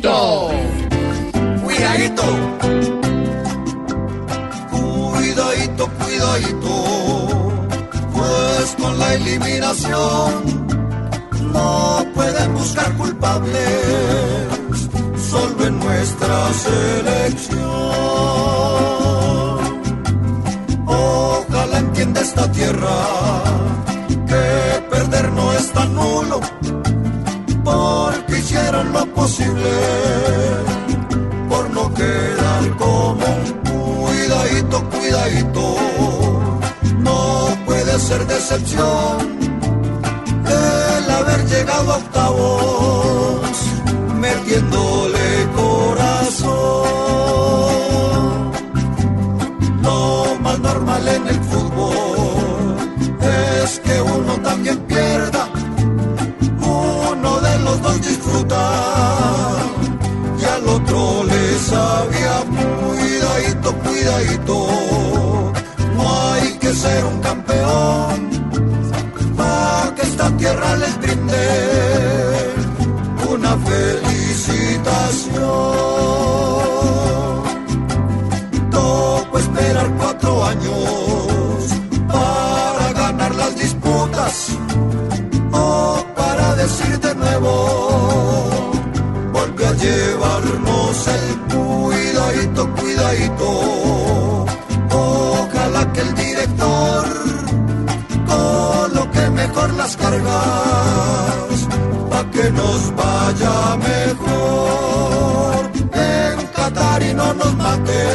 cuidadito. Cuidadito. Cuidadito, cuidadito. Pues con la eliminación no pueden buscar culpables. Solo en nuestra selección. Ojalá entienda esta tierra hicieron lo posible por no quedar como un cuidadito, cuidadito. No puede ser decepción el haber llegado a octavos metiéndole corazón. Lo más normal en el fútbol cuidadito. No hay que ser un campeón para que esta tierra les brinde una felicitación. Tocó esperar cuatro años para ganar las disputas o para decir de nuevo, volvió a llevarnos el cuidadito, cuidadito. Las cargas, pa' que nos vaya mejor. En Qatar y no nos mate